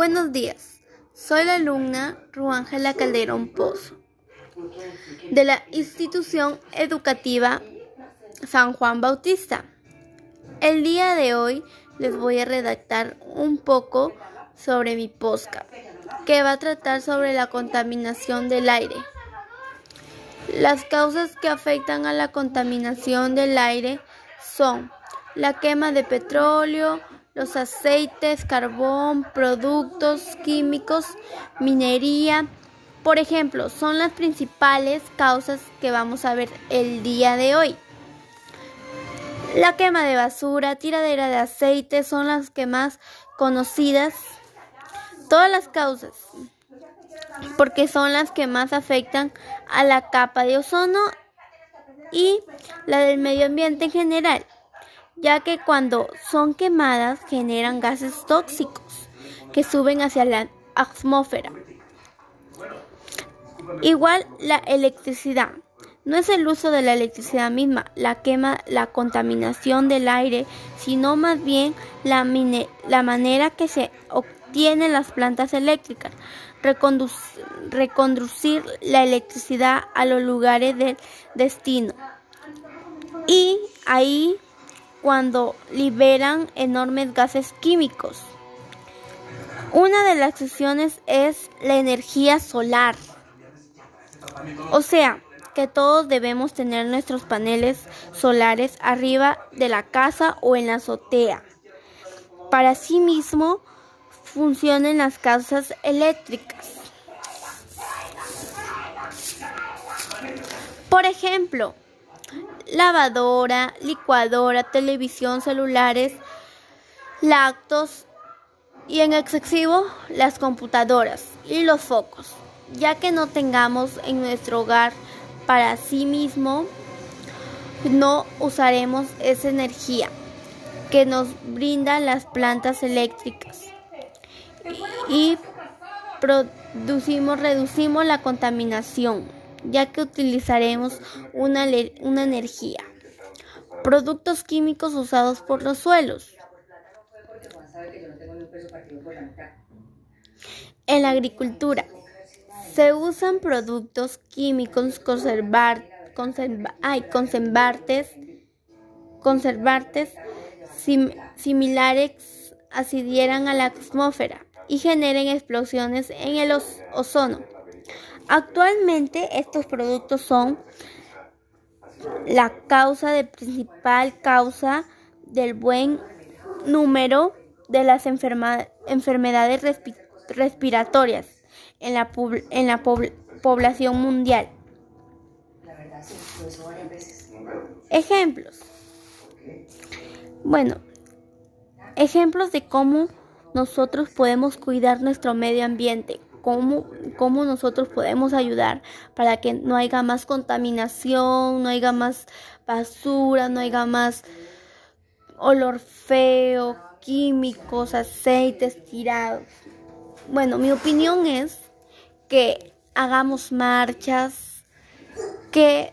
Buenos días, soy la alumna Ruángela Calderón Pozo de la institución educativa San Juan Bautista. El día de hoy les voy a redactar un poco sobre mi posca, que va a tratar sobre la contaminación del aire. Las causas que afectan a la contaminación del aire son la quema de petróleo, los aceites, carbón, productos químicos, minería, por ejemplo, son las principales causas que vamos a ver el día de hoy. La quema de basura, tiradera de aceite son las que más conocidas. Todas las causas, porque son las que más afectan a la capa de ozono y la del medio ambiente en general ya que cuando son quemadas generan gases tóxicos que suben hacia la atmósfera. Igual la electricidad. No es el uso de la electricidad misma la quema, la contaminación del aire, sino más bien la, la manera que se obtienen las plantas eléctricas, reconducir la electricidad a los lugares del destino. Y ahí cuando liberan enormes gases químicos. Una de las opciones es la energía solar. O sea, que todos debemos tener nuestros paneles solares arriba de la casa o en la azotea. Para sí mismo funcionen las casas eléctricas. Por ejemplo, lavadora, licuadora, televisión, celulares, lactos y en excesivo las computadoras y los focos, ya que no tengamos en nuestro hogar para sí mismo, no usaremos esa energía que nos brindan las plantas eléctricas. Y producimos, reducimos la contaminación ya que utilizaremos una, una energía. Productos químicos usados por los suelos. En la agricultura se usan productos químicos conservar, conservantes, conservantes similares asidieran a la atmósfera y generen explosiones en el ozono. Actualmente estos productos son la causa de principal causa del buen número de las enfermedades respiratorias en la, población mundial. Ejemplos. Bueno, ejemplos de cómo nosotros podemos cuidar nuestro medio ambiente cómo, cómo nosotros podemos ayudar para que no haya más contaminación, no haya más basura, no haya más olor feo, químicos, aceites tirados. Bueno, mi opinión es que hagamos marchas, que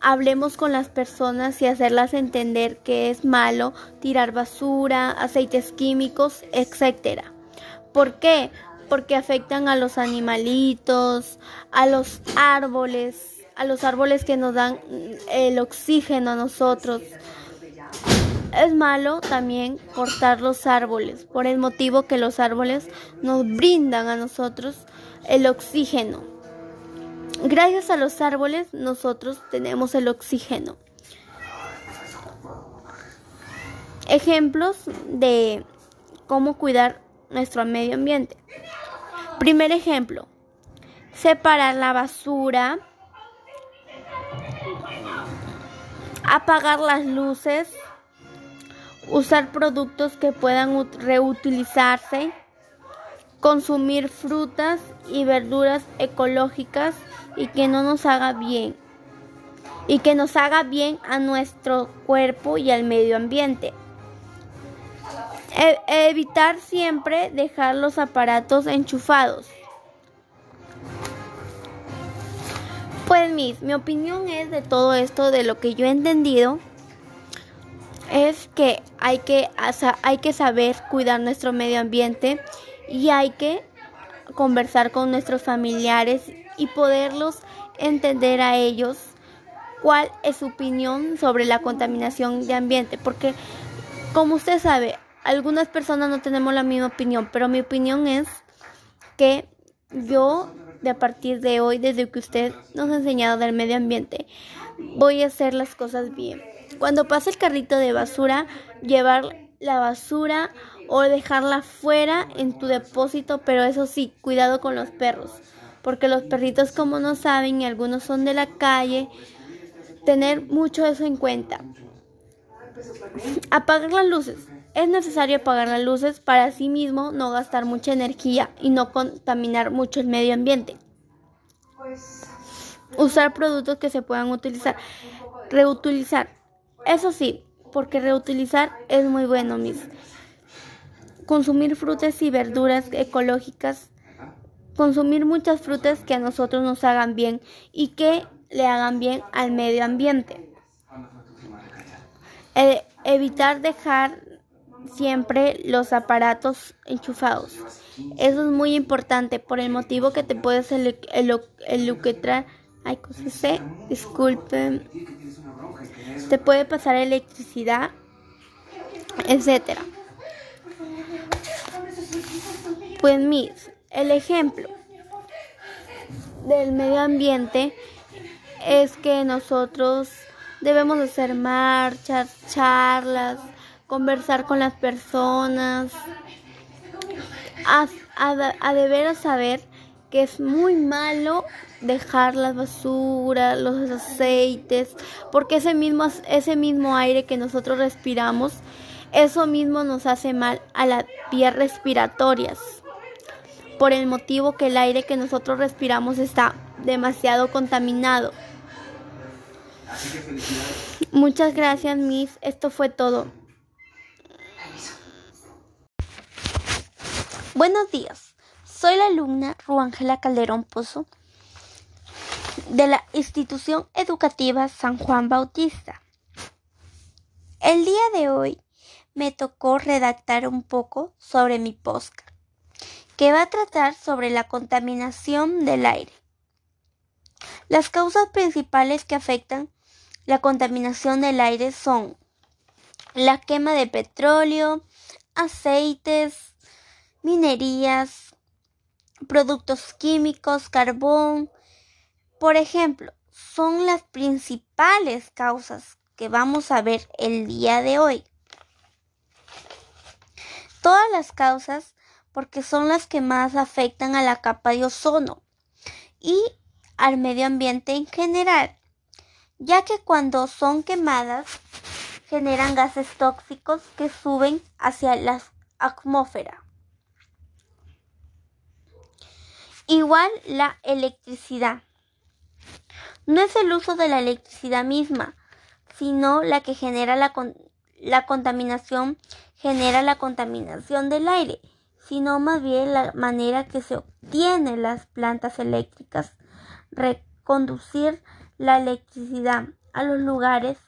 hablemos con las personas y hacerlas entender que es malo tirar basura, aceites químicos, etcétera. ¿Por qué? Porque afectan a los animalitos, a los árboles, a los árboles que nos dan el oxígeno a nosotros. Es malo también cortar los árboles, por el motivo que los árboles nos brindan a nosotros el oxígeno. Gracias a los árboles nosotros tenemos el oxígeno. Ejemplos de cómo cuidar nuestro medio ambiente. Primer ejemplo, separar la basura, apagar las luces, usar productos que puedan reutilizarse, consumir frutas y verduras ecológicas y que no nos haga bien y que nos haga bien a nuestro cuerpo y al medio ambiente. E, evitar siempre dejar los aparatos enchufados. Pues mis, mi opinión es de todo esto, de lo que yo he entendido, es que hay que, hay que saber cuidar nuestro medio ambiente y hay que conversar con nuestros familiares y poderlos entender a ellos cuál es su opinión sobre la contaminación de ambiente, porque como usted sabe, algunas personas no tenemos la misma opinión, pero mi opinión es que yo de a partir de hoy, desde que usted nos ha enseñado del medio ambiente, voy a hacer las cosas bien. Cuando pase el carrito de basura, llevar la basura o dejarla fuera en tu depósito, pero eso sí, cuidado con los perros, porque los perritos como no saben y algunos son de la calle, tener mucho eso en cuenta. Apagar las luces. Es necesario apagar las luces para así mismo no gastar mucha energía y no contaminar mucho el medio ambiente. Usar productos que se puedan utilizar. Reutilizar. Eso sí, porque reutilizar es muy bueno, mis. Consumir frutas y verduras ecológicas. Consumir muchas frutas que a nosotros nos hagan bien y que le hagan bien al medio ambiente. E, evitar dejar siempre los aparatos enchufados. Eso es muy importante por el motivo que te puedes elucutrar. Ay, cosas sé, disculpen. Te puede pasar electricidad, etcétera. Pues mis, el ejemplo del medio ambiente es que nosotros debemos hacer marchas, charlas, conversar con las personas, a, a, deber saber que es muy malo dejar las basuras, los aceites, porque ese mismo, ese mismo aire que nosotros respiramos, eso mismo nos hace mal a las vías respiratorias, por el motivo que el aire que nosotros respiramos está demasiado contaminado. Muchas gracias, Miss. Esto fue todo. Buenos días. Soy la alumna Ruángela Calderón Pozo de la institución educativa San Juan Bautista. El día de hoy me tocó redactar un poco sobre mi posca, que va a tratar sobre la contaminación del aire. Las causas principales que afectan la contaminación del aire son la quema de petróleo, aceites, minerías, productos químicos, carbón, por ejemplo, son las principales causas que vamos a ver el día de hoy. Todas las causas porque son las que más afectan a la capa de ozono y al medio ambiente en general ya que cuando son quemadas generan gases tóxicos que suben hacia la atmósfera. Igual la electricidad. No es el uso de la electricidad misma, sino la que genera la, la contaminación, genera la contaminación del aire, sino más bien la manera que se obtiene las plantas eléctricas, reconducir la electricidad a los lugares,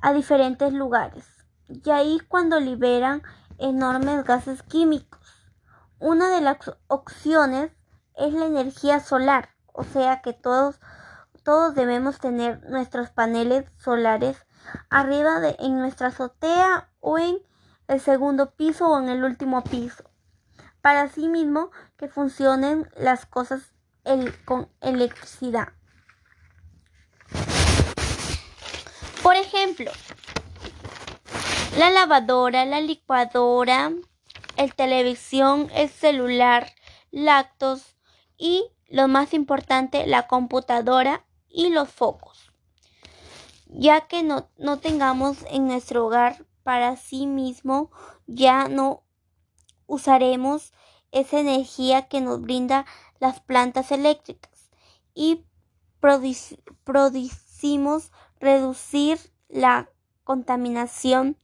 a diferentes lugares. Y ahí cuando liberan enormes gases químicos. Una de las opciones es la energía solar, o sea que todos, todos debemos tener nuestros paneles solares arriba de, en nuestra azotea o en el segundo piso o en el último piso, para así mismo que funcionen las cosas con electricidad. Por ejemplo, la lavadora, la licuadora, el televisión, el celular, lactos y, lo más importante, la computadora y los focos. Ya que no, no tengamos en nuestro hogar para sí mismo, ya no usaremos esa energía que nos brinda las plantas eléctricas y producimos reducir la contaminación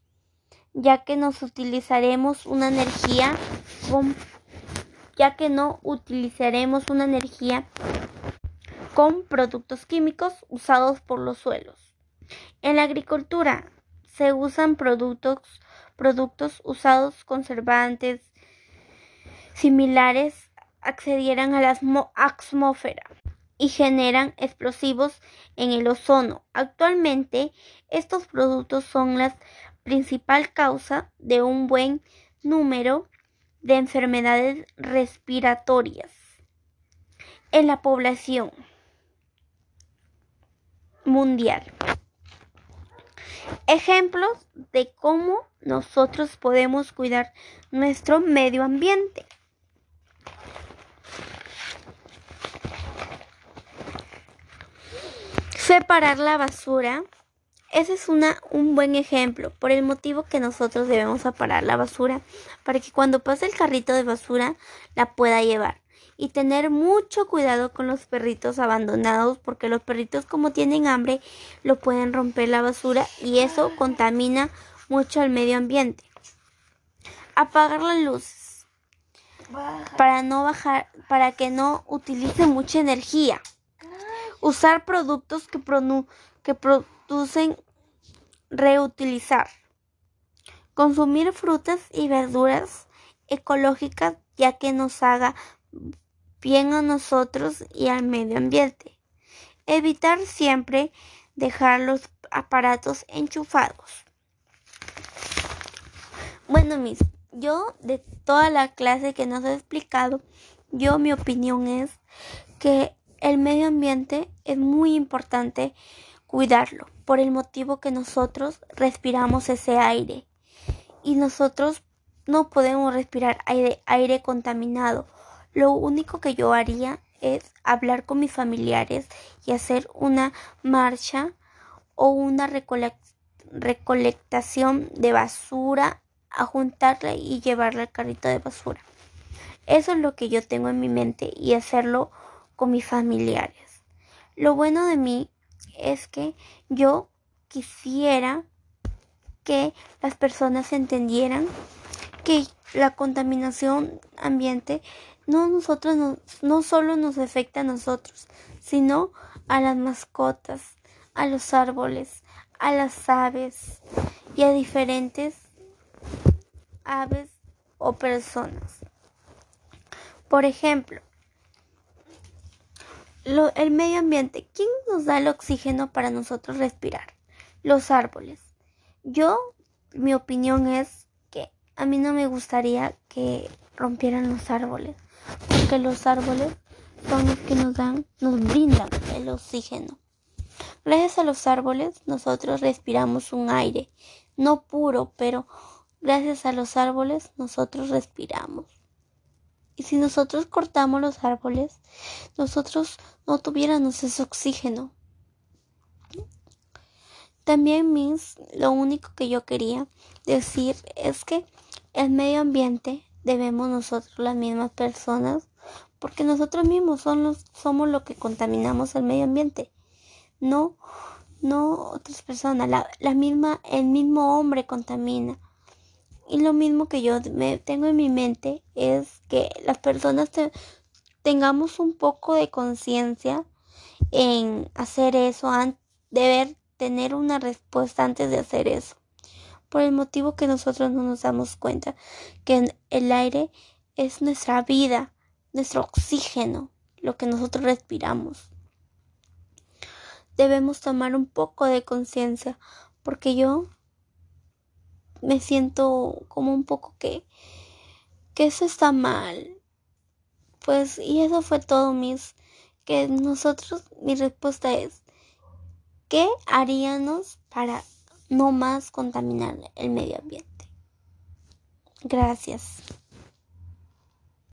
ya que nos utilizaremos una energía ya que no utilizaremos una energía con productos químicos usados por los suelos. En la agricultura se usan productos productos usados conservantes similares accedieran a la atmósfera y generan explosivos en el ozono. Actualmente, estos productos son la principal causa de un buen número de enfermedades respiratorias en la población mundial. Ejemplos de cómo nosotros podemos cuidar nuestro medio ambiente. Separar la basura. Ese es una, un buen ejemplo, por el motivo que nosotros debemos separar la basura, para que cuando pase el carrito de basura la pueda llevar. Y tener mucho cuidado con los perritos abandonados, porque los perritos como tienen hambre, lo pueden romper la basura y eso contamina mucho al medio ambiente. Apagar las luces para no bajar, para que no utilice mucha energía. Usar productos que, que producen reutilizar. Consumir frutas y verduras ecológicas ya que nos haga bien a nosotros y al medio ambiente. Evitar siempre dejar los aparatos enchufados. Bueno, mis, yo de toda la clase que nos he explicado, yo mi opinión es que el medio ambiente es muy importante cuidarlo por el motivo que nosotros respiramos ese aire y nosotros no podemos respirar aire, contaminado. Lo único que yo haría es hablar con mis familiares y hacer una marcha o una recolectación de basura a juntarla y llevarla al carrito de basura. Eso es lo que yo tengo en mi mente y hacerlo con mis familiares. Lo bueno de mí es que yo quisiera que las personas entendieran que la contaminación ambiente no nosotros no, no solo nos afecta a nosotros, sino a las mascotas, a los árboles, a las aves y a diferentes aves o personas. Por ejemplo, el medio ambiente. ¿Quién nos da el oxígeno para nosotros respirar? Los árboles. Yo, mi opinión es que a mí no me gustaría que rompieran los árboles, porque los árboles son los que nos dan, nos brindan el oxígeno. Gracias a los árboles nosotros respiramos un aire, no puro, pero gracias a los árboles nosotros respiramos. Y si nosotros cortamos los árboles, nosotros no tuviéramos ese oxígeno. También, mis, lo único que yo quería decir es que el medio ambiente debemos nosotros, las mismas personas, porque nosotros mismos somos, somos lo que contaminamos el medio ambiente. No, no otras personas. La, la misma, el mismo hombre contamina. Y lo mismo que yo me tengo en mi mente es que las personas tengamos un poco de conciencia en hacer eso, deber tener una respuesta antes de hacer eso. Por el motivo que nosotros no nos damos cuenta que el aire es nuestra vida, nuestro oxígeno, lo que nosotros respiramos. Debemos tomar un poco de conciencia porque yo me siento como un poco que, que eso está mal. Pues, y eso fue todo, mis, que nosotros, mi respuesta es, ¿qué haríamos para no más contaminar el medio ambiente? Gracias.